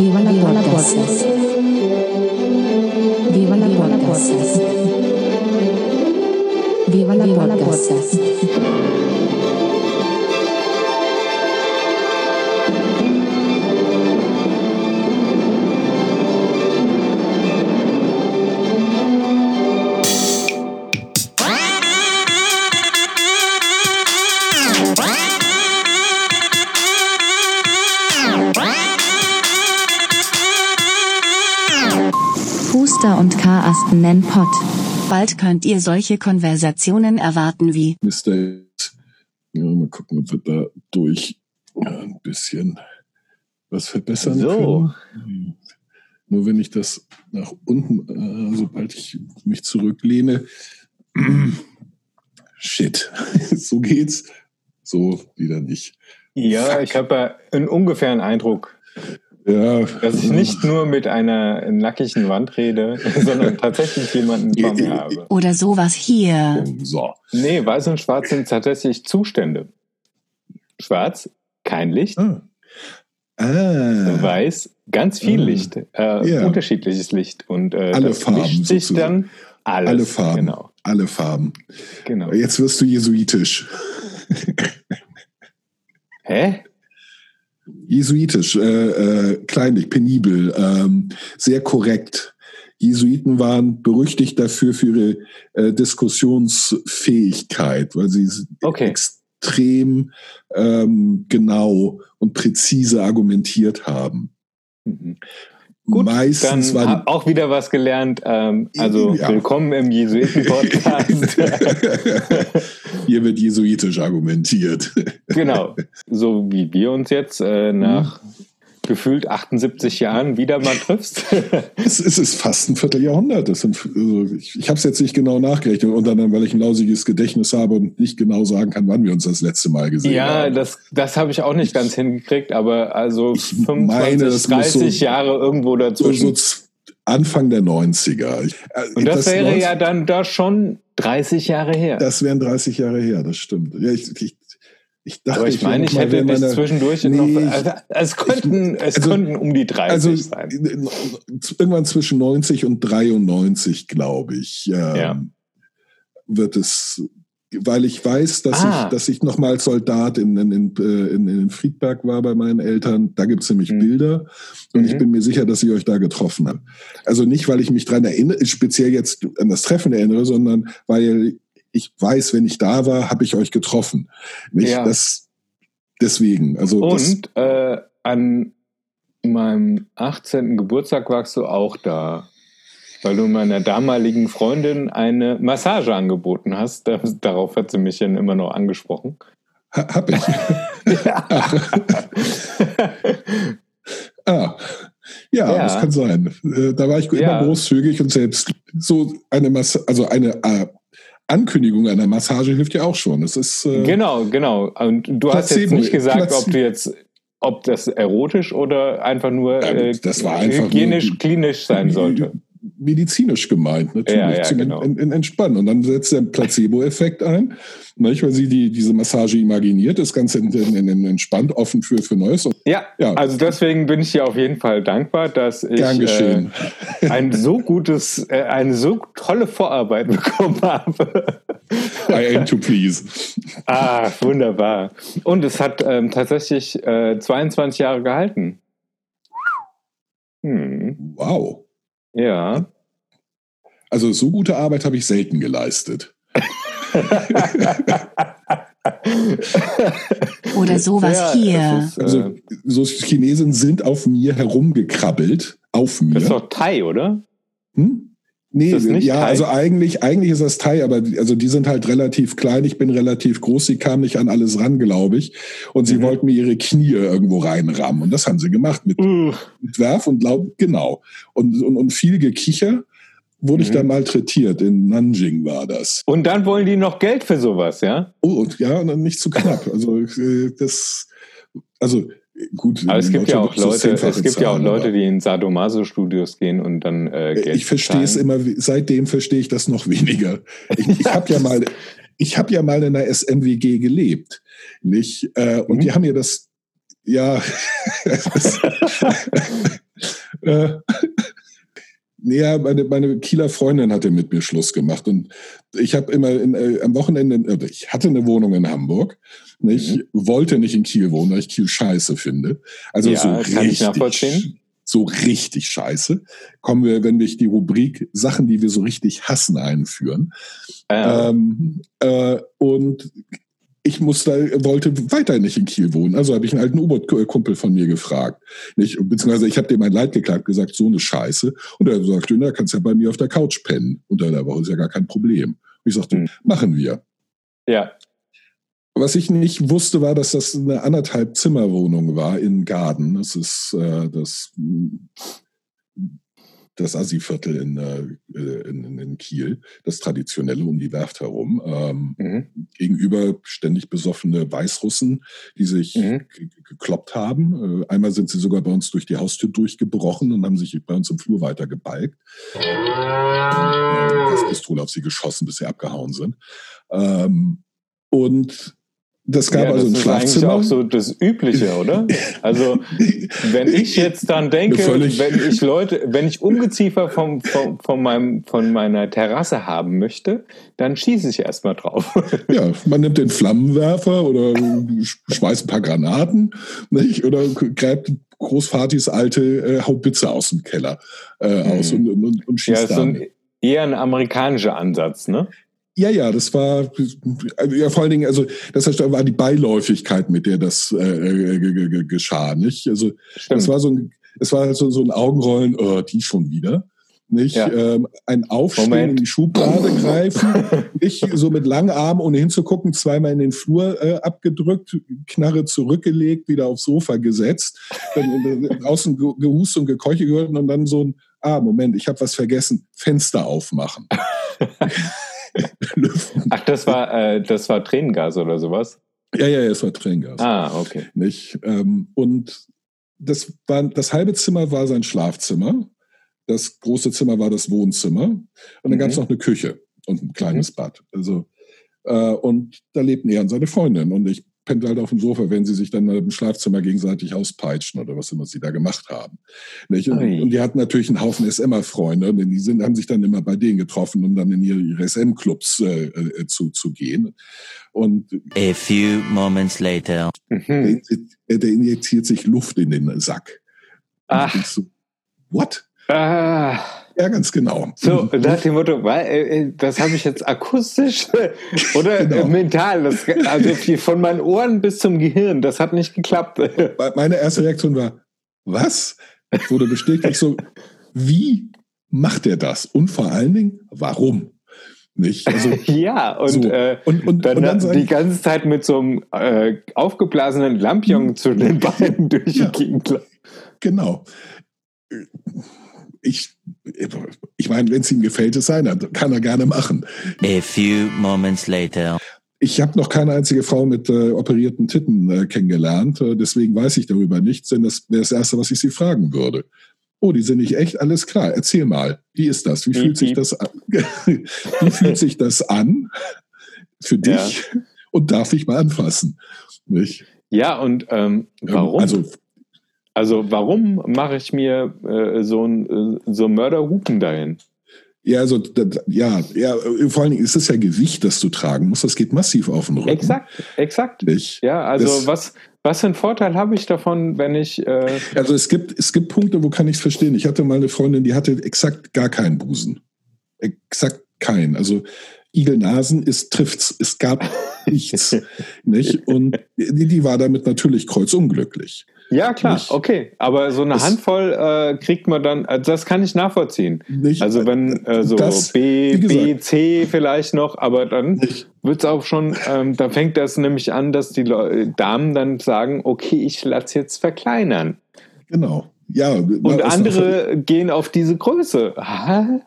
Viva la podcast. Viva la podcast. Viva la podcast. Huster Nennen Pott. Bald könnt ihr solche Konversationen erwarten wie Mr. X. Ja, mal gucken, ob wir da durch ein bisschen was verbessern So. können. Nur wenn ich das nach unten, äh, sobald ich mich zurücklehne, shit, so geht's, so wieder nicht. Ja, ich habe ja einen ungefähren Eindruck, Ja, dass ich nicht nur mit einer nackigen Wand rede, sondern tatsächlich jemanden vor mir habe. oder sowas hier. so. Nee, weiß und schwarz sind tatsächlich Zustände. Schwarz, kein Licht. Ah. Ah. Weiß, ganz viel Ah. Licht, äh, Ja. unterschiedliches Licht. Und äh, Alle das Farben mischt sich sozusagen. dann alles. Alle Farben. Genau, Alle Farben. genau. Jetzt wirst du jesuitisch. Hä? Jesuitisch, äh, äh, kleinlich, penibel, ähm, sehr korrekt. Jesuiten waren berüchtigt dafür für ihre äh, Diskussionsfähigkeit, weil sie Okay. extrem ähm, genau und präzise argumentiert haben. Mhm. Gut, Meistens Dann waren auch wieder was gelernt. Ähm, also Ja. willkommen im Jesuiten-Podcast. hier wird jesuitisch argumentiert. genau. So wie wir uns jetzt äh, nach gefühlt 78 Jahren wieder mal triffst. Es, es ist fast ein Vierteljahrhundert. Das sind, also ich ich habe es jetzt nicht genau nachgerechnet, unter anderem, weil ich ein lausiges Gedächtnis habe und nicht genau sagen kann, wann wir uns das letzte Mal gesehen ja, haben. das, das habe ich auch nicht ganz hingekriegt, aber also Ich 25, meine, das muss 30 so- Jahre irgendwo so, dazwischen. so z- Anfang der 90er. Ich, äh, Und das, wäre 90 ja dann da schon 30 Jahre her. Das wären 30 Jahre her, das stimmt. Ja, ich, ich, ich dachte, aber ich meine, ich hätte bis meiner- zwischendurch Nee, noch. ich- Also, es könnten, es also- könnten um die 30 Also sein. irgendwann zwischen 90 und 93, glaube ich, ähm, Ja. wird es, weil ich weiß, dass Ah. ich, dass ich noch mal als Soldat in, in, in, äh, in, Friedberg war bei meinen Eltern. Da gibt's nämlich Mhm. Bilder und ich Mhm. bin mir sicher, dass ich euch da getroffen habe. Also nicht, weil ich mich dran erinnere, speziell jetzt an das Treffen erinnere, sondern weil ich weiß, wenn ich da war, habe ich euch getroffen. Nicht Ja. das deswegen. Also Und äh, an meinem 18. Geburtstag warst du auch da, weil du meiner damaligen Freundin eine Massage angeboten hast. Da, darauf hat sie mich dann immer noch angesprochen. ha, hab ich. Ah, ja, Ja. das kann sein. Äh, Da war ich immer Ja. großzügig und selbst so eine Masse, also eine äh, Ankündigung einer Massage hilft ja auch schon. Das ist äh, genau, genau. Und du hast jetzt nicht gesagt, Placebo- ob du jetzt, ob das erotisch oder einfach nur Ja, äh, das war einfach hygienisch, nur- klinisch sein sollte. Medizinisch gemeint, natürlich, Ja, ja, zum genau. en, en, Entspannen. Und dann setzt der Placebo-Effekt ein, nicht, weil sie die, diese Massage imaginiert, ist ganz en, en, en, entspannt, offen für, für Neues. Und Ja, Ja. also deswegen bin ich dir auf jeden Fall dankbar, dass ich. Äh, ein so gutes, äh, eine so tolle Vorarbeit bekommen habe. I aim to please. ah, wunderbar. Und es hat ähm, tatsächlich äh, 22 Jahre gehalten. Hm, Wow. Ja. Also so gute Arbeit habe ich selten geleistet. Oder sowas Ja, hier. ist, äh, Also so Chinesen sind auf mir herumgekrabbelt, auf mir. das ist doch Thai, oder? Hm? Nee, ja, Thai? also eigentlich, eigentlich ist das Thai, aber die- also die sind halt relativ klein, ich bin relativ groß, sie kamen nicht an alles ran, glaube ich. Und sie Mhm. wollten mir ihre Knie irgendwo reinrammen. Und das haben sie gemacht mit, Uh, mit Werf und Laub, genau. Und, und, und viel Gekicher wurde ich Mhm. da malträtiert. In Nanjing war das. Und dann wollen die noch Geld für sowas, ja? Oh, und ja, und dann nicht zu knapp. Also äh, das, also gut. Aber es gibt ja auch Leute, es gibt ja auch zahlen, Leute, die in Sadomaso-Studios gehen und dann äh, Geld Ich verstehe es immer, seitdem verstehe ich das noch weniger. Ich, ich habe ja mal, ich habe ja mal in einer SMWG gelebt, nicht? Äh, und Mhm. die haben mir das, ja, das, Äh, ja, meine, meine Kieler Freundin hatte mit mir Schluss gemacht und ich habe immer in, äh, am Wochenende, äh, ich hatte eine Wohnung in Hamburg, nicht, Mhm. wollte nicht in Kiel wohnen, weil ich Kiel scheiße finde. Also Ja, so ich richtig, so richtig scheiße. Kommen wir, wenn wir die Rubrik Sachen, die wir so richtig hassen, einführen. Äh, Ähm, äh, und ich musste, wollte weiter nicht in Kiel wohnen. Also habe ich einen alten U-Boot-Kumpel von mir gefragt. Nicht, beziehungsweise ich habe dem mein Leid geklagt, gesagt, so eine Scheiße. Und er sagte, na, kannst ja bei mir auf der Couch pennen. Unter der Woche ist ja gar kein Problem. Und ich sagte, Hm. machen wir. ja. Was ich nicht wusste, war, dass das eine anderthalb Zimmerwohnung war in Garden. Das ist äh, das, das Assi-Viertel in, äh, in, in Kiel, das traditionelle um die Werft herum. Ähm, Mhm. gegenüber ständig besoffene Weißrussen, die sich Mhm. ge- gekloppt haben. Äh, Einmal sind sie sogar bei uns durch die Haustür durchgebrochen und haben sich bei uns im Flur weiter gebalgt. Gaspistole auf sie geschossen, bis sie abgehauen sind. Ähm, und das gab ja, also ein das ist eigentlich Schlafzimmer. auch so das Übliche, oder? Also wenn ich jetzt dann denke, wenn ich Leute, wenn ich Ungeziefer vom, vom, von, meinem, von meiner Terrasse haben möchte, dann schieße ich erstmal drauf. Ja, man nimmt den Flammenwerfer oder sch- schmeißt ein paar Granaten nicht? oder gräbt Großvatis alte äh, Haubitze aus dem Keller äh, aus und, und, und Ja, schießt ist so dann. ein, eher ein amerikanischer Ansatz, ne? Ja, ja, das war also, ja vor allen Dingen, also das heißt, da war die Beiläufigkeit, mit der das äh, äh, ge- ge- ge- geschah, nicht? Also Stimmt. das war so ein, es war so, so ein Augenrollen, oh, die schon wieder. Nicht Ja. ähm, ein Aufstehen Moment. in die Schublade greifen, nicht so mit langen Armen, ohne hinzugucken, zweimal in den Flur äh, abgedrückt, Knarre zurückgelegt, wieder aufs Sofa gesetzt, dann äh, draußen ge- gehust und gekeuche gehört und dann so ein, ah, Moment, ich habe was vergessen, Fenster aufmachen. Lüften. Ach, das war, äh, das war Tränengas oder sowas? Ja, ja, ja, es war Tränengas. Ah, okay. Nicht? Ähm, und das, war, das halbe Zimmer war sein Schlafzimmer. Das große Zimmer war das Wohnzimmer. Und dann Mhm. gab es noch eine Küche und ein kleines Bad. Also, äh, und da lebten er und seine Freundin. Und ich pennte halt auf dem Sofa, wenn sie sich dann im Schlafzimmer gegenseitig auspeitschen oder was immer sie da gemacht haben. Und, die hatten natürlich einen Haufen SMer-Freunde, denn die sind, haben sich dann immer bei denen getroffen, um dann in ihre, ihre SM-Clubs äh, äh, zu, zu gehen. Und A few moments later. der, Mhm. inji- der injiziert sich Luft in den Sack. Und Ach. so, what? Ah, Ja, ganz genau. so, nach dem Motto, äh, äh, das habe ich jetzt akustisch oder Genau. äh, mental, das, also von meinen Ohren bis zum Gehirn, das hat nicht geklappt. Meine erste Reaktion war, was? Wurde bestätigt so, wie macht er das? Und vor allen Dingen, warum? Nicht? Also, ja, und, so. äh, und, und, dann, und dann die ganze Zeit mit so einem äh, aufgeblasenen Lampion zwischen den Beinen durch Ja. Gegend. genau. Ich, ich meine, wenn es ihm gefällt, es sein, dann kann er gerne machen. A few moments later. Ich habe noch keine einzige Frau mit äh, operierten Titten äh, kennengelernt, äh, deswegen weiß ich darüber nichts, denn das wäre das Erste, was ich sie fragen würde. Oh, die sind nicht echt, alles klar. Erzähl mal, wie ist das? Wie fühlt sich piep. das an? wie fühlt sich das an für dich? Und darf ich mal anfassen? Nicht? Ja, und ähm, Ähm, warum? Also, Also warum mache ich mir äh, so ein äh, so Mörderhupen dahin? ja, also, ja, ja, vor allen Dingen ist es ja Gewicht, das du tragen musst. Das geht massiv auf den Rücken. Exakt, exakt. Nicht? Ja, also Das- was was für einen Vorteil habe ich davon, wenn ich äh, Also es gibt, es gibt Punkte, wo kann ich es verstehen. Ich hatte mal eine Freundin, die hatte exakt gar keinen Busen. Exakt keinen. Also Igelnasen ist trifft's. Es gab nichts. nicht? Und die, die war damit natürlich kreuzunglücklich. Ja klar, Nicht- okay, aber so eine Das- Handvoll äh, kriegt man dann, also das kann ich nachvollziehen. Nicht? Also wenn äh, so Das- B, B, C vielleicht noch, aber dann Nicht? wird's auch schon, ähm, da fängt das nämlich an, dass die Leu Damen dann sagen, okay, ich lass jetzt verkleinern. Genau. Ja. Und andere gehen auf diese Größe. Ah,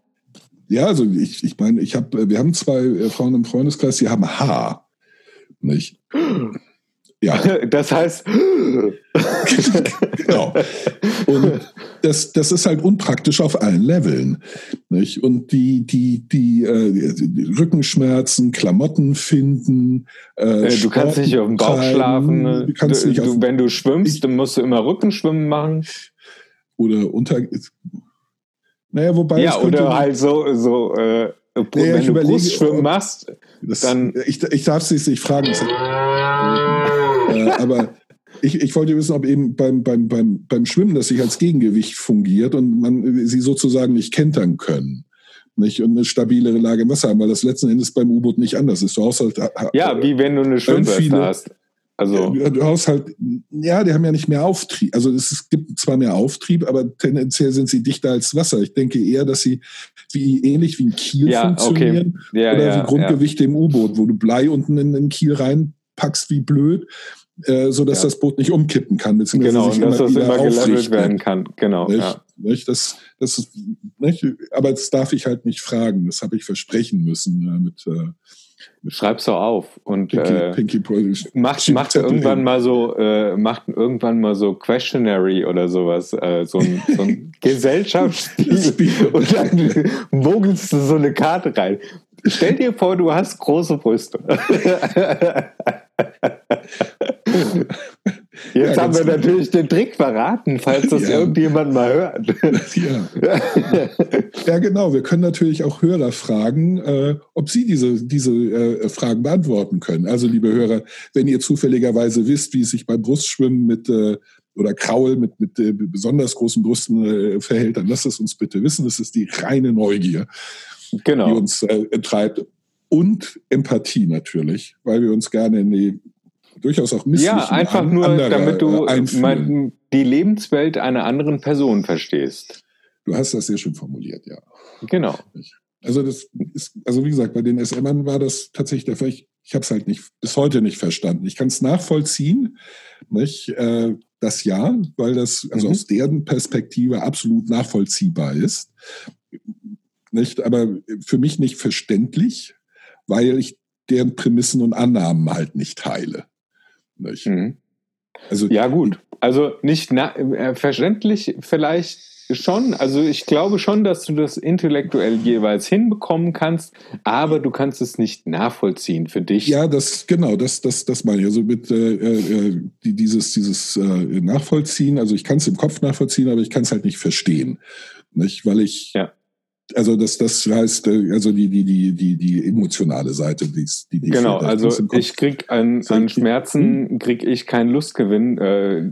Ja, also ich, ich meine, ich habe, wir haben zwei äh, Frauen im Freundeskreis, die haben Haar. Nicht? Ja. Das heißt, genau. Und das, das ist halt unpraktisch auf allen Leveln. Nicht? Und die, die, die, äh, die Rückenschmerzen, Klamotten finden. Äh, Äh, du kannst nicht auf dem Bauch treiben, schlafen. ne? Du kannst du, nicht du, wenn du schwimmst, dann musst du immer Rückenschwimmen machen. oder unter. Naja, wobei. Ja, oder halt so, so äh, wenn du überlege, Brustschwimmen machst, Das, Dann- ich, ich darf es nicht fragen. Äh, aber ich, ich wollte wissen, ob eben beim, beim, beim, beim Schwimmen das sich als Gegengewicht fungiert und man sie sozusagen nicht kentern können. Nicht? Und eine stabilere Lage im Wasser haben, weil das letzten Endes beim U-Boot nicht anders ist. Du hast halt, ja, wie wenn du eine Schwimmweste viele- hast. Also, ja, du hast halt, ja, die haben ja nicht mehr Auftrieb. Also es gibt zwar mehr Auftrieb, aber tendenziell sind sie dichter als Wasser. Ich denke eher, dass sie wie ähnlich wie ein Kiel Ja, funktionieren ja, oder ja, wie Grundgewichte im U-Boot, wo du Blei unten in den Kiel reinpackst wie blöd, äh, so dass Ja. das Boot nicht umkippen kann, beziehungsweise Genau, sich und dass das wieder immer gelevelt werden kann. Genau, Nicht? ja. Nicht? Das, das ist, nicht? Aber das darf ich halt nicht fragen. Das habe ich versprechen müssen äh, mit äh, Schreib's doch auf und Pinky, äh, Pinky macht, macht irgendwann mal so, äh, macht irgendwann mal so Questionary oder sowas, äh, so ein, so ein Gesellschaftsspiel und dann mogelst du so eine Karte rein. Stell dir vor, du hast große Brüste. Jetzt Ja, haben wir genau. natürlich den Trick verraten, falls das Ja. irgendjemand mal hört. Ja. ja, genau. Wir können natürlich auch Hörer fragen, äh, ob sie diese, diese äh, Fragen beantworten können. Also, liebe Hörer, wenn ihr zufälligerweise wisst, wie es sich beim Brustschwimmen mit äh, oder Kraul mit, mit äh, besonders großen Brüsten äh, verhält, dann lasst es uns bitte wissen. Das ist die reine Neugier, die Genau. uns äh, treibt. Und Empathie natürlich, weil wir uns gerne in die durchaus auch misslichen Ja, einfach nur, anderer, damit du mein, die Lebenswelt einer anderen Person verstehst. Du hast das sehr schön formuliert, ja. Genau. Also das ist, also wie gesagt, bei den SMern war das tatsächlich der Fall. Ich, ich habe es halt nicht bis heute nicht verstanden. Ich kann es nachvollziehen, nicht? Äh, das ja, weil das also Mhm. aus deren Perspektive absolut nachvollziehbar ist. Nicht, aber für mich nicht verständlich, weil ich deren Prämissen und Annahmen halt nicht teile. Nicht? Mhm. Also Ja, gut. Also nicht äh, verständlich vielleicht schon. Also ich glaube schon, dass du das intellektuell jeweils hinbekommen kannst, aber du kannst es nicht nachvollziehen für dich. Ja, das genau, das das das meine ich. Also mit äh, äh, die, dieses dieses äh, Nachvollziehen. Also ich kann es im Kopf nachvollziehen, aber ich kann es halt nicht verstehen, nicht, weil ich Ja. Also das das heißt äh, also die die die die die emotionale Seite, die die, die Genau, also ich krieg an, an Schmerzen krieg ich keinen Lustgewinn. Äh,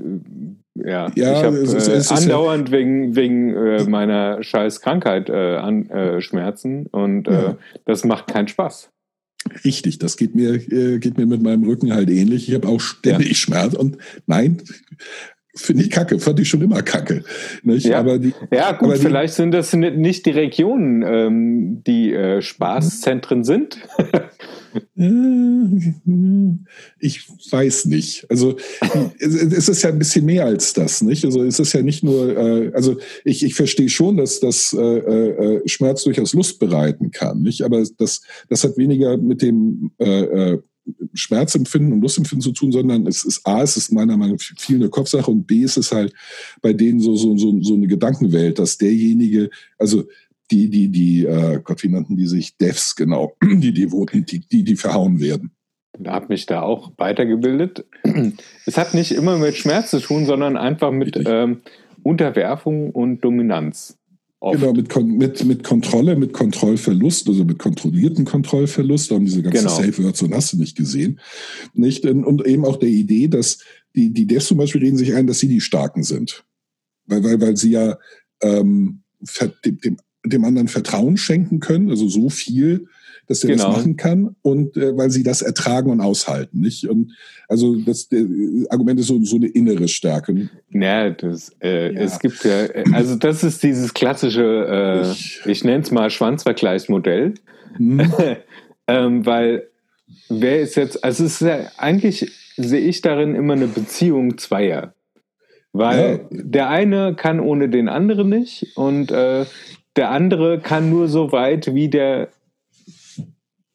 ja, Ja, ich habe äh, ist ja- andauernd wegen, wegen äh, meiner scheiß Krankheit äh, an, äh, Schmerzen und äh, Ja. das macht keinen Spaß. Richtig, das geht mir, äh, geht mir mit meinem Rücken halt ähnlich. Ich habe auch ständig Schmerz und nein, finde ich kacke, fand ich schon immer kacke. Nicht? Ja. Aber die, Ja, gut, Aber die- vielleicht sind das ni- nicht die Regionen, ähm, die äh, Spaßzentren sind. Äh, Ich weiß nicht. Also es es ist ja ein bisschen mehr als das, nicht? Also es ist ja nicht nur, äh, also ich, ich verstehe schon, dass das äh, äh, Schmerz durchaus Lust bereiten kann, nicht? Aber das, das hat weniger mit dem äh, äh, Schmerzempfinden und Lustempfinden zu tun, sondern es ist A, es ist meiner Meinung nach viel eine Kopfsache und B, es ist halt bei denen so, so, so, so eine Gedankenwelt, dass derjenige, also die, die, die, äh, Gott, wie nannten die sich? Devs, genau, die Devoten, die, die, die verhauen werden. habe mich da auch weitergebildet. Es hat nicht immer mit Schmerz zu tun, sondern einfach mit ähm, Unterwerfung und Dominanz. Oft. Genau, mit, mit, mit Kontrolle, mit Kontrollverlust, also mit kontrollierten Kontrollverlust, da haben diese ganzen Genau. Safe Words und hast du nicht gesehen. Nicht? Und eben auch der Idee, dass die, die Devs zum Beispiel reden sich ein, dass sie die Starken sind. Weil, weil, weil sie ja ähm, dem, dem anderen Vertrauen schenken können, also so viel, dass der Genau. das machen kann und äh, weil sie das ertragen und aushalten, nicht? Und also das Argument ist so, so eine innere Stärke. Ja, das, äh, Ja. es gibt ja, äh, also das ist dieses klassische, äh, Ich- ich nenne es mal Schwanzvergleichsmodell, Hm? ähm, weil wer ist jetzt, also es ist ja eigentlich sehe ich darin immer eine Beziehung zweier, weil Ja. der eine kann ohne den anderen nicht und äh, der andere kann nur so weit, wie der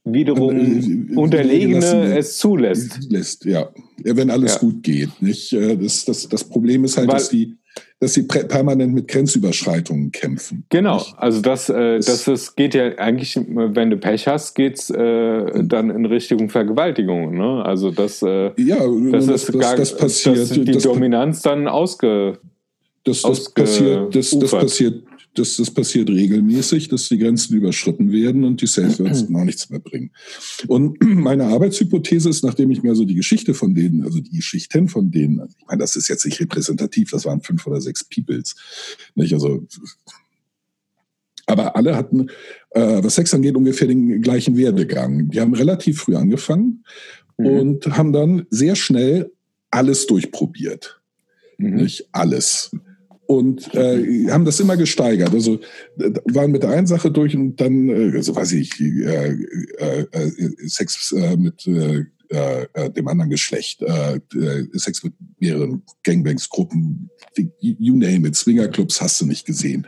wiederum Äh, äh, Unterlegene gelassen es zulässt. lässt, ja. ja wenn alles Ja. gut geht. Nicht? Äh, Das, das, das Problem ist halt, Weil- dass die, dass sie permanent mit Grenzüberschreitungen kämpfen. Genau, Nicht? also das, äh, Das- das, geht ja eigentlich, wenn du Pech hast, geht's äh, dann in Richtung Vergewaltigung. Ne? Also das, äh, Ja, das, das, ist das, gar, das passiert. dass die Dominanz dann ausge, Das, das passiert, das, das passiert, das, das passiert regelmäßig, dass die Grenzen überschritten werden und die Self-Words noch nichts mehr bringen. Und meine Arbeitshypothese ist, nachdem ich mir also die Geschichte von denen, also die Geschichten von denen, also ich meine, das ist jetzt nicht repräsentativ, das waren fünf oder sechs Peoples, nicht? Also, aber alle hatten, äh, was Sex angeht, ungefähr den gleichen Werdegang. Die haben relativ früh angefangen Mhm. und haben dann sehr schnell alles durchprobiert Mhm. nicht alles. Und äh, haben das immer gesteigert. Also äh, waren mit der einen Sache durch und dann, äh, also weiß ich, äh, äh, äh, Sex äh, mit äh, äh, dem anderen Geschlecht, äh, äh, Sex mit mehreren Gangbangs, Gruppen, die- you name it, Swingerclubs hast du nicht gesehen.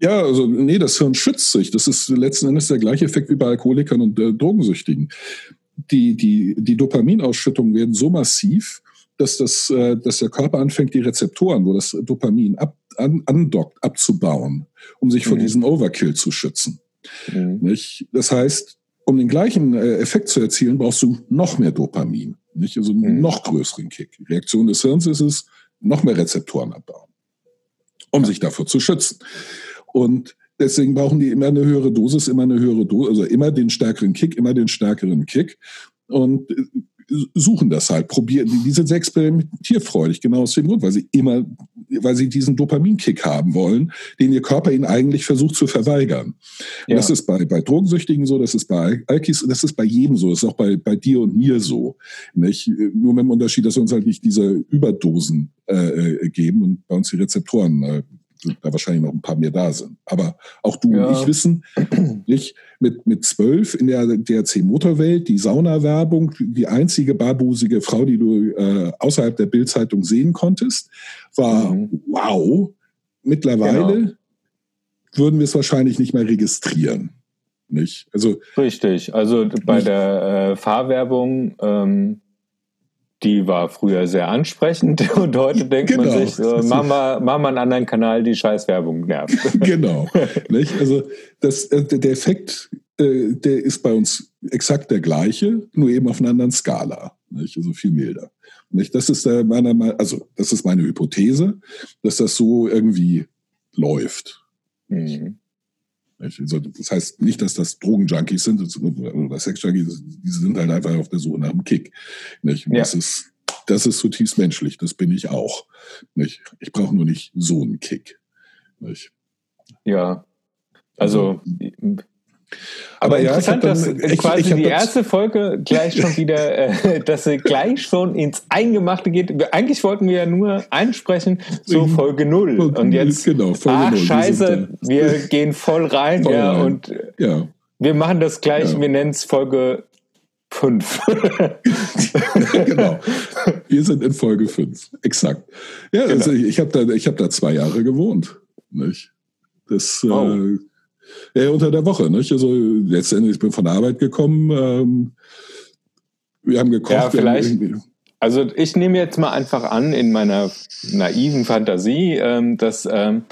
Ja, also nee, das Hirn schützt sich. Das ist letzten Endes der gleiche Effekt wie bei Alkoholikern und äh, Drogensüchtigen. Die, die, die Dopaminausschüttungen werden so massiv, dass, das, äh, dass der Körper anfängt, die Rezeptoren, wo das Dopamin ab, an, andockt, abzubauen, um sich vor Mhm. diesem Overkill zu schützen. Mhm. Das heißt, um den gleichen äh, Effekt zu erzielen, brauchst du noch mehr Dopamin. Nicht? Also einen Mhm. noch größeren Kick. Reaktion des Hirns ist es, noch mehr Rezeptoren abbauen, um sich davor zu schützen. Und deswegen brauchen die immer eine höhere Dosis, immer eine höhere Dosis, also immer den stärkeren Kick, immer den stärkeren Kick. Und äh, suchen das halt, probieren, die, sind sehr experimentierfreudig, genau aus dem Grund, weil sie immer, weil sie diesen Dopaminkick haben wollen, den ihr Körper ihnen eigentlich versucht zu verweigern. Ja. Das ist bei, bei Drogensüchtigen so, das ist bei Alkis, das ist bei jedem so, das ist auch bei, bei dir und mir so. Nicht? Nur mit dem Unterschied, dass wir uns halt nicht diese Überdosen äh, äh, geben und bei uns die Rezeptoren äh, da wahrscheinlich noch ein paar mehr da sind. Aber auch du Ja. und ich wissen, nicht mit, mit zwölf in der DRC-Motorwelt, die Saunawerbung, die einzige barbusige Frau, die du äh, außerhalb der Bildzeitung sehen konntest, war Mhm. wow. Mittlerweile Genau. würden wir es wahrscheinlich nicht mehr registrieren. Nicht? Also Richtig. Also bei Nicht- der äh, Fahrwerbung, ähm, die war früher sehr ansprechend und heute denkt man Genau. sich, so, mach, mal, mach mal einen anderen Kanal, die Scheißwerbung nervt. genau. nicht? Also das, äh, der Effekt, äh, der ist bei uns exakt der gleiche, nur eben auf einer anderen Skala. Nicht? Also viel milder. Nicht? Das ist äh, meiner Meinung, also das ist meine Hypothese, dass das so irgendwie läuft. Mhm. Also das heißt nicht, dass das Drogenjunkies sind oder Sexjunkies, die sind halt einfach auf der Suche nach einem Kick. Nicht? Und Ja. Das ist das ist zutiefst menschlich, das bin ich auch. Nicht? Ich brauche nur nicht so einen Kick. Nicht? Ja. Also, aber, Aber ja, ich interessant, dann- dass ich- quasi ich die erste Folge gleich schon wieder, äh, dass sie gleich schon ins Eingemachte geht. Eigentlich wollten wir ja nur einsprechen zu Folge null Und jetzt, genau, Folge ach null. Wir scheiße, sind wir gehen voll rein, Voll ja, rein. und. Ja, wir machen das gleich, Ja. wir nennen es Folge 5. genau. Wir sind in Folge 5. Exakt. Ja, Genau. also ich habe da, ich hab da zwei Jahre gewohnt. Nicht? Das Oh. äh, ja, unter der Woche. Nicht? Also letztendlich ich bin von der Arbeit gekommen. Ähm, wir haben gekocht. Ja, vielleicht- irgendwie- Also ich nehme jetzt mal einfach an, in meiner naiven Fantasie, ähm, dass ähm,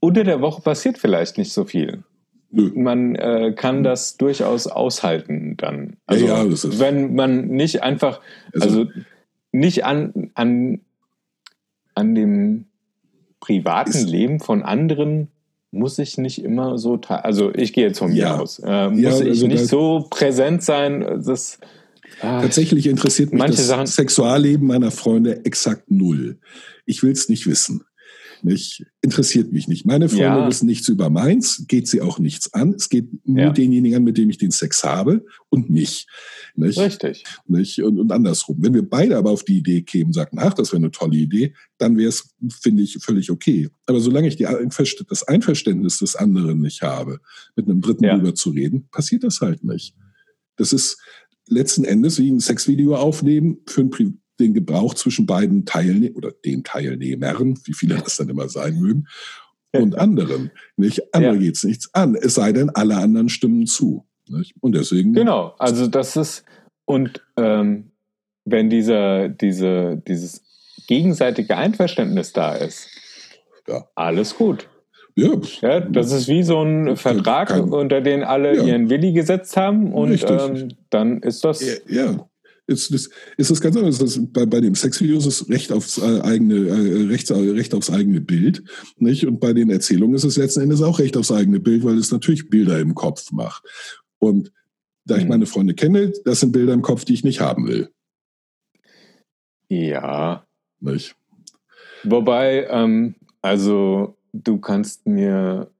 unter der Woche passiert vielleicht nicht so viel. Nö. Man äh, kann das durchaus aushalten dann. Also ja, das ist- wenn man nicht einfach, Also- also, nicht an, an, an dem privaten Leben von anderen muss ich nicht immer so, also ich gehe jetzt von mir Ja. aus, äh, muss Ja, ich also nicht da- so präsent sein, das ah, Tatsächlich interessiert mich das Sachen- Sexualleben meiner Freunde exakt null. Ich will es nicht wissen. Nicht, interessiert mich nicht. Meine Freunde Ja. wissen nichts über meins, geht sie auch nichts an. Es geht nur Ja. denjenigen an, mit dem ich den Sex habe und mich. Nicht? Richtig. Nicht? Und, und andersrum. Wenn wir beide aber auf die Idee kämen, sagten, ach, das wäre eine tolle Idee, dann wäre es, finde ich, völlig okay. Aber solange ich die, das Einverständnis des anderen nicht habe, mit einem Dritten Ja. drüber zu reden, passiert das halt nicht. Das ist letzten Endes wie ein Sexvideo aufnehmen für Pri den Gebrauch zwischen beiden Teilnehmern oder den Teilnehmern, wie viele das dann immer sein mögen, und anderen. Nicht? Andere Ja. geht's nichts an, es sei denn, alle anderen stimmen zu. Nicht? Und deswegen Genau, also das ist, und ähm, wenn dieser, diese, dieses gegenseitige Einverständnis da ist, Ja. alles gut. ja, Ja, das ist wie so ein Vertrag, Kein- unter den alle Ja. ihren Willi gesetzt haben und ähm, dann ist das ja. Ist, ist, ist das ganz anders. Das, bei, bei dem Sexvideos ist Recht aufs äh, eigene, äh, Recht, Recht aufs eigene Bild, nicht? Und bei den Erzählungen ist es letzten Endes auch Recht aufs eigene Bild, weil es natürlich Bilder im Kopf macht. Und da ich Mhm. meine Freunde kenne, das sind Bilder im Kopf, die ich nicht haben will, Ja. nicht? Wobei, ähm, also du kannst mir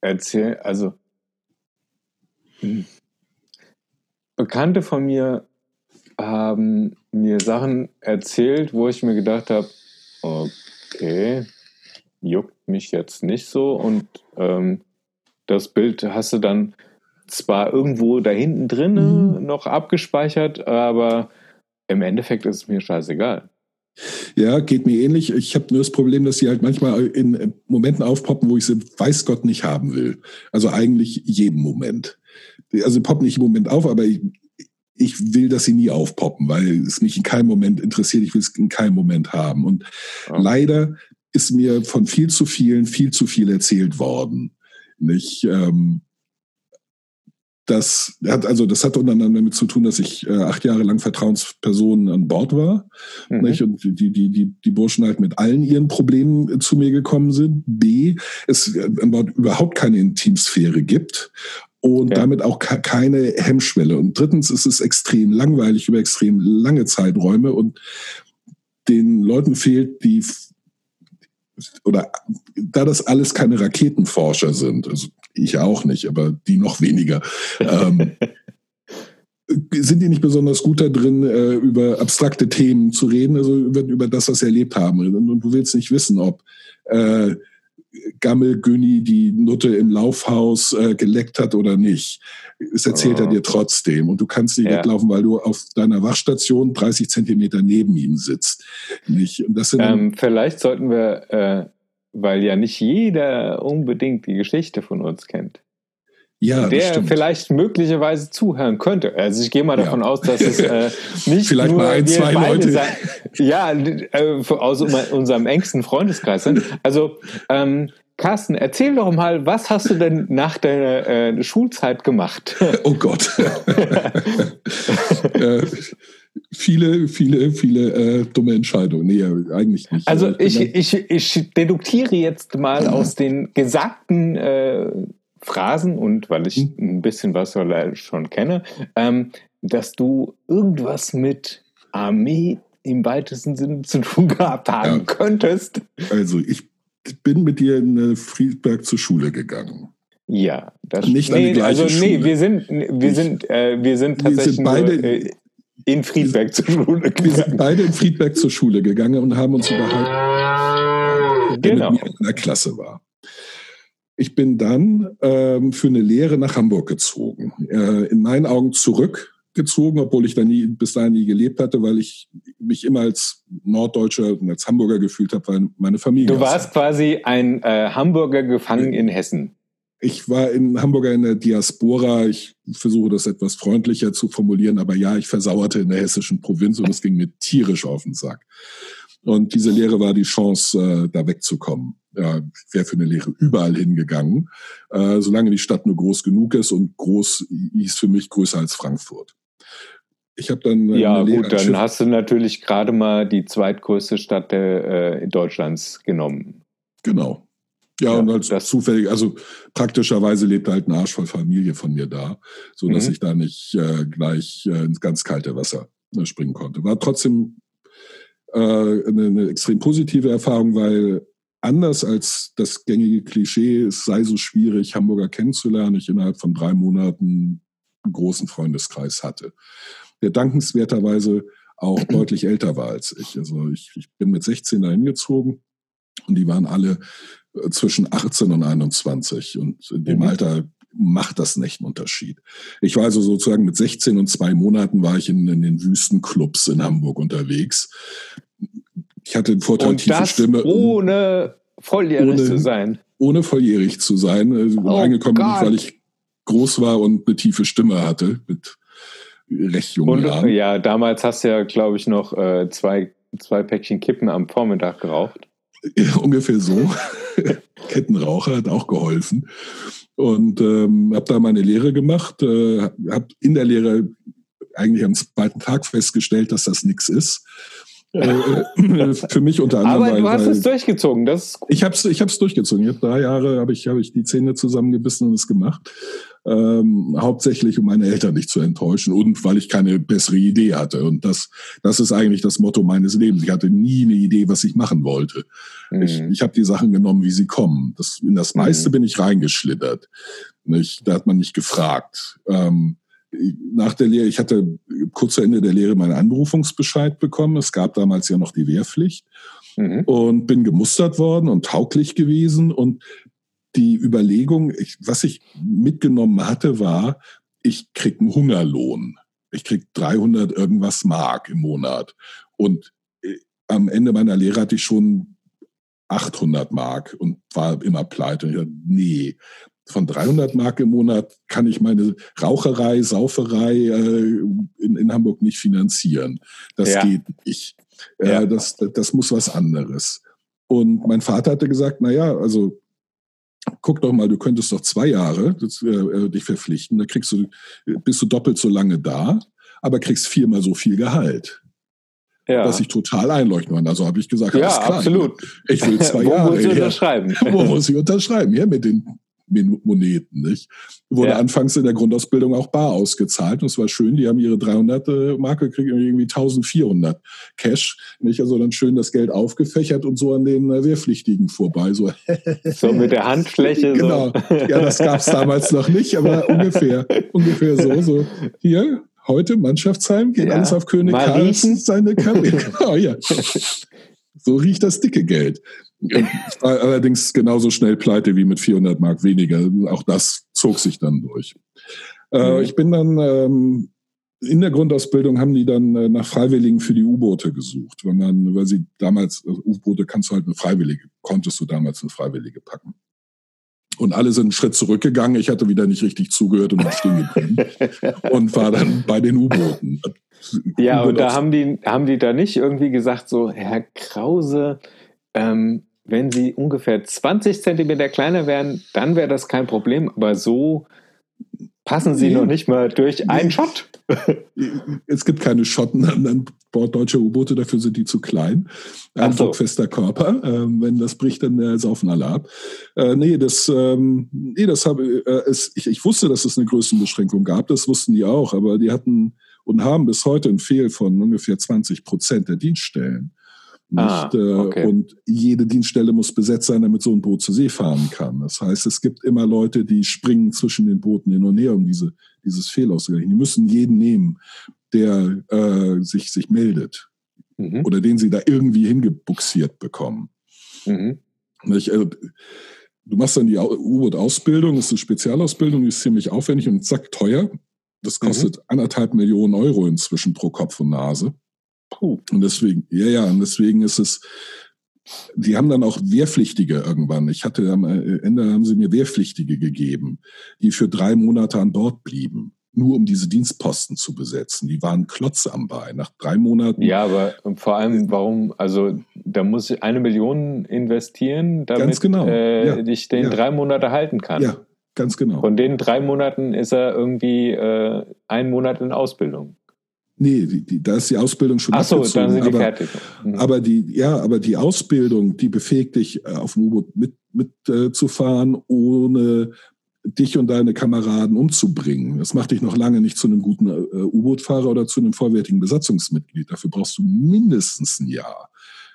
erzählen, also hm. Bekannte von mir haben mir Sachen erzählt, wo ich mir gedacht habe, okay, juckt mich jetzt nicht so und ähm, das Bild hast du dann zwar irgendwo da hinten drin Mhm. noch abgespeichert, aber im Endeffekt ist es mir scheißegal. Ja, geht mir ähnlich. Ich habe nur das Problem, dass sie halt manchmal in Momenten aufpoppen, wo ich sie weiß Gott nicht haben will. Also eigentlich jeden Moment. Also poppen nicht im Moment auf, aber ich, ich will, dass sie nie aufpoppen, weil es mich in keinem Moment interessiert. Ich will es in keinem Moment haben. Und Ja. leider ist mir von viel zu vielen viel zu viel erzählt worden. Nicht? Ähm, das hat also das hat unter anderem damit zu tun, dass ich äh, acht Jahre lang Vertrauensperson an Bord war. Mhm. Nicht? Und die, die, die, die Burschen halt mit allen ihren Problemen äh, zu mir gekommen sind. B, es äh, an Bord überhaupt keine Intimsphäre gibt und Ja. damit auch ke- keine Hemmschwelle. Und drittens ist es extrem langweilig über extrem lange Zeiträume und den Leuten fehlt die oder da das alles keine Raketenforscher sind, also ich auch nicht, aber die noch weniger, ähm, sind die nicht besonders gut da drin, äh, über abstrakte Themen zu reden, also über, über das, was sie erlebt haben. Und, und du willst nicht wissen, ob äh, Gammel Günni die Nutte im Laufhaus äh, geleckt hat oder nicht. Es erzählt er Oh. dir trotzdem. Und du kannst nicht Ja. weglaufen, weil du auf deiner Wachstation 30 Zentimeter neben ihm sitzt. Nicht? Und das sind Ähm, vielleicht sollten wir, äh, weil ja nicht jeder unbedingt die Geschichte von uns kennt, ja, der stimmt. vielleicht möglicherweise zuhören könnte. Also ich gehe mal Ja. davon aus, dass es äh, nicht Vielleicht nur mal ein, zwei Leute. sein- ja, äh, aus unserem engsten Freundeskreis sind. Also ähm, Carsten, erzähl doch mal, was hast du denn nach deiner äh, Schulzeit gemacht? Oh Gott. äh, viele, viele, viele äh, dumme Entscheidungen. Nee, eigentlich nicht. Also Äh, ich, bin ich, ich deduktiere jetzt mal aus den gesagten äh, Phrasen und weil ich Hm. ein bisschen was schon kenne, ähm, dass du irgendwas mit Armee im weitesten Sinne zu tun gehabt haben Ja. könntest. also ich bin mit dir in Friedberg zur Schule gegangen. Ja, das Nicht an die nee, gleiche also nee, Schule. wir sind wir Ich- sind äh, wir sind Wir sind tatsächlich beide- nur, äh, in Friedberg zur Schule Wir gegangen. sind beide in Friedberg zur Schule gegangen und haben uns unterhalten, der Genau. mit mir in der Klasse war. Ich bin dann ähm, für eine Lehre nach Hamburg gezogen. Äh, in meinen Augen zurückgezogen, obwohl ich da nie, bis dahin nie gelebt hatte, weil ich mich immer als Norddeutscher und als Hamburger gefühlt habe, weil meine Familie. Du warst quasi ein äh, Hamburger gefangen in Hessen. Ich war in Hamburger in der Diaspora. Ich versuche das etwas freundlicher zu formulieren, aber ja, ich versauerte in der hessischen Provinz und es ging mir tierisch auf den Sack. Und diese Lehre war die Chance, äh, da wegzukommen. Ich wäre für eine Lehre überall hingegangen, äh, solange die Stadt nur groß genug ist und groß hieß für mich größer als Frankfurt. Ich habe dann äh, Ja, eine gut, dann Schiff- hast du natürlich gerade mal die zweitgrößte Stadt der, äh, Deutschlands genommen. Genau. Ja, Ja, und als das- zufällig, also praktischerweise lebte halt ein Arsch voll Familie von mir da, so dass Mhm. ich da nicht äh, gleich äh, ins ganz kalte Wasser äh, springen konnte. War trotzdem äh, eine, eine extrem positive Erfahrung, weil anders als das gängige Klischee, es sei so schwierig, Hamburger kennenzulernen, ich innerhalb von drei Monaten einen großen Freundeskreis hatte, der dankenswerterweise auch deutlich älter war als ich. Also ich, ich bin mit 16 dahin gezogen und die waren alle äh, zwischen 18 und 21 und in dem Mhm. Alter macht das nicht einen Unterschied. Ich war also sozusagen mit 16 und zwei Monaten war ich in, in den Wüstenclubs in Hamburg unterwegs. Ich hatte den Vorteil, Und tiefe das Stimme, ohne volljährig Ohne- zu sein. ohne volljährig zu sein. Also Oh reingekommen bin ich, weil ich groß war und eine tiefe Stimme hatte mit recht jungen Und Jahren. ja, damals hast du ja, glaube ich, noch äh, zwei, zwei Päckchen Kippen am Vormittag geraucht. Ungefähr so. Kettenraucher hat auch geholfen. Und ähm, habe da meine Lehre gemacht, äh, habe in der Lehre eigentlich am zweiten Tag festgestellt, dass das nichts ist. Äh, für mich unter anderem. Aber du weil, hast weil es durchgezogen, das ist gut. ich habe es ich hab's durchgezogen. Ich habe drei Jahre habe ich, hab ich die Zähne zusammengebissen und es gemacht. Ähm, hauptsächlich, um meine Eltern nicht zu enttäuschen und weil ich keine bessere Idee hatte. Und das, das ist eigentlich das Motto meines Lebens. Ich hatte nie eine Idee, was ich machen wollte. Ich, Mhm. ich habe die Sachen genommen, wie sie kommen. Das, in das meiste Mhm. bin ich reingeschlittert. Nicht? Da hat man mich gefragt. Ähm, nach der Lehre, ich hatte kurz vor Ende der Lehre meinen Anberufungsbescheid bekommen. Es gab damals ja noch die Wehrpflicht Mhm. und bin gemustert worden und tauglich gewesen. Und die Überlegung, ich, was ich mitgenommen hatte, war, ich krieg einen Hungerlohn. Ich krieg 300 irgendwas Mark im Monat. Und äh, am Ende meiner Lehre hatte ich schon 800 Mark und war immer pleite. Und ich dachte, nee, von 300 Mark im Monat kann ich meine Raucherei, Sauferei äh, in, in Hamburg nicht finanzieren. Das Ja. geht nicht. Ja. Äh, das, das muss was anderes. Und mein Vater hatte gesagt, na ja, also guck doch mal, du könntest doch zwei Jahre das, äh, äh, dich verpflichten, da kriegst du, bist du doppelt so lange da, aber kriegst viermal so viel Gehalt. Ja, Was ich total einleuchten kann. Also habe ich gesagt, ja alles klar, absolut. Ich will zwei Wo Jahre. musst du her. unterschreiben? Wo muss ich unterschreiben? Ja, mit den Moneten, nicht? Wurde Ja. anfangs in der Grundausbildung auch bar ausgezahlt und es war schön, die haben ihre 300 äh, Marke, kriegen irgendwie 1400 Cash, nicht? Also dann schön das Geld aufgefächert und so an den äh, Wehrpflichtigen vorbei, so So mit der Handfläche. Genau. So. Ja, das gab es damals noch nicht, aber ungefähr, ungefähr so. So hier, heute Mannschaftsheim, geht Ja. alles auf König Mal Karl riechen. seine Kamel. Genau, ja. So riecht das dicke Geld. Ich war allerdings genauso schnell pleite wie mit 400 Mark weniger. Auch das zog sich dann durch. Äh, Mhm. ich bin dann ähm, in der Grundausbildung haben die dann äh, nach Freiwilligen für die U-Boote gesucht, wenn man, weil sie damals also U-Boote kannst du halt eine Freiwillige, konntest du damals eine Freiwillige packen. Und alle sind einen Schritt zurückgegangen. Ich hatte wieder nicht richtig zugehört und bin stehen geblieben und war dann bei den U-Booten. Ja, und da haben die, haben die da nicht irgendwie gesagt, so, Herr Krause, ähm, wenn Sie ungefähr 20 Zentimeter kleiner wären, dann wäre das kein Problem, aber so passen Sie Nee. noch nicht mal durch einen Nee. Shot. Es gibt keine Schotten an, Bord deutscher U-Boote, dafür sind die zu klein. Ein so. druckfester Körper. Ähm, wenn das bricht, dann äh, saufen alle ab. Äh, nee, das, ähm, nee, das habe äh, es, ich, ich wusste, dass es eine Größenbeschränkung gab, das wussten die auch, aber die hatten und haben bis heute ein Fehl von ungefähr 20 Prozent der Dienststellen. Ah, Nicht, äh, okay. Und jede Dienststelle muss besetzt sein, damit so ein Boot zur See fahren kann. Das heißt, es gibt immer Leute, die springen zwischen den Booten hin und her, um diese, dieses Fehl auszugleichen. Die müssen jeden nehmen, der äh, sich, sich meldet Mhm. oder den sie da irgendwie hingebuxiert bekommen. Mhm. Nicht? Also, du machst dann die Au- U-Boot-Ausbildung, das ist eine Spezialausbildung, die ist ziemlich aufwendig und zack, teuer. Das kostet anderthalb Millionen Euro inzwischen pro Kopf und Nase. Puh. Und deswegen, ja, ja, und deswegen ist es, die haben dann auch Wehrpflichtige irgendwann. Ich hatte am Ende haben sie mir Wehrpflichtige gegeben, die für drei Monate an Bord blieben, nur um diese Dienstposten zu besetzen. Die waren Klotze am Bein. Nach drei Monaten Ja, aber vor allem, warum, also da muss ich eine Million investieren, damit genau, äh, ja, ich den ja. drei Monate halten kann. Ja, ganz genau. Von den drei Monaten ist er irgendwie äh, einen Monat in Ausbildung. Nee, die, die, da ist die Ausbildung schon Ach so, dann sind die aber, fertig. Mhm. Aber die, ja, aber die Ausbildung, die befähigt dich, äh, auf dem U-Boot mit, mit äh, zu fahren, ohne dich und deine Kameraden umzubringen. Das macht dich noch lange nicht zu einem guten äh, U-Boot-Fahrer oder zu einem vollwertigen Besatzungsmitglied. Dafür brauchst du mindestens ein Jahr.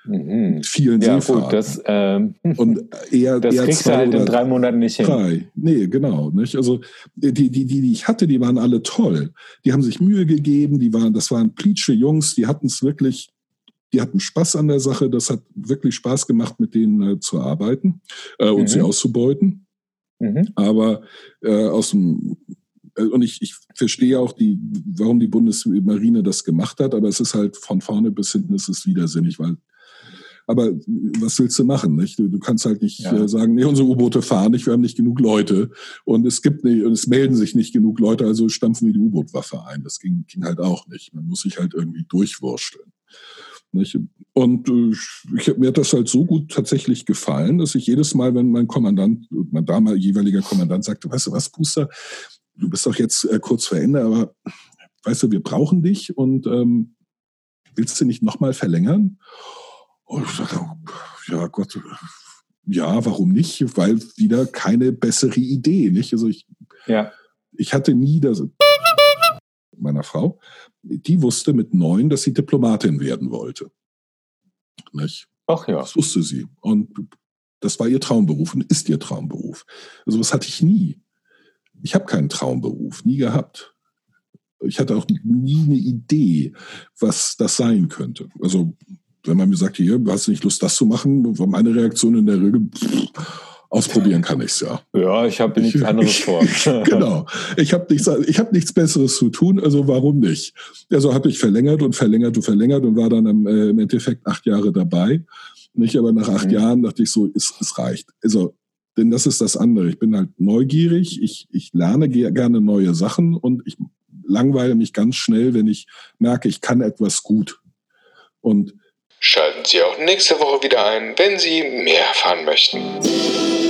Mhm. Vielen Ja, Seefahrten. gut, das, ähm, und eher, das eher kriegst du halt in drei Monaten nicht hin. Drei. Nee, genau. Nicht? Also die, die, die, die ich hatte, die waren alle toll. Die haben sich Mühe gegeben, die waren, das waren plitsche Jungs, die hatten es wirklich, die hatten Spaß an der Sache. Das hat wirklich Spaß gemacht, mit denen äh, zu arbeiten äh, und Mhm. sie auszubeuten. Mhm. Aber äh, aus dem äh, und ich, ich verstehe auch die, warum die Bundesmarine das gemacht hat, aber es ist halt von vorne bis hinten ist es widersinnig, weil aber was willst du machen? Nicht? Du, du kannst halt nicht Ja. äh, sagen, nee, unsere U-Boote fahren nicht, wir haben nicht genug Leute und es gibt nicht, und es melden sich nicht genug Leute, also stampfen wir die U-Boot-Waffe ein. Das ging, ging halt auch nicht. Man muss sich halt irgendwie durchwursteln. Nicht? Und äh, ich, mir hat das halt so gut tatsächlich gefallen, dass ich jedes Mal, wenn mein Kommandant, mein damaliger jeweiliger Kommandant sagte, weißt du was, Puster, du bist doch jetzt äh, kurz vor Ende, aber weißt du, wir brauchen dich und ähm, willst du nicht nochmal verlängern? Und ich dachte, ja Gott, ja, warum nicht? Weil wieder keine bessere Idee, nicht? Also ich, Ja. ich hatte nie das meiner Frau, die wusste mit neun, dass sie Diplomatin werden wollte. Nicht? Ach ja. Das wusste sie. Und das war ihr Traumberuf und ist ihr Traumberuf. Also was hatte ich nie. Ich habe keinen Traumberuf, nie gehabt. Ich hatte auch nie eine Idee, was das sein könnte. Also wenn man mir sagt, hier, hast du nicht Lust, das zu machen, war meine Reaktion in der Regel, pff, ausprobieren kann ich's ja. Ja, ich habe nichts anderes vor. genau. Ich habe nichts, ich hab nichts Besseres zu tun, also warum nicht? Also habe ich verlängert und verlängert und verlängert und war dann im, äh, im Endeffekt acht Jahre dabei. Nicht, aber nach acht Mhm. Jahren dachte ich so, es, es reicht. Also, denn das ist das andere. Ich bin halt neugierig, ich, ich lerne ge- gerne neue Sachen und ich langweile mich ganz schnell, wenn ich merke, ich kann etwas gut. Und Schalten Sie auch nächste Woche wieder ein, wenn Sie mehr erfahren möchten.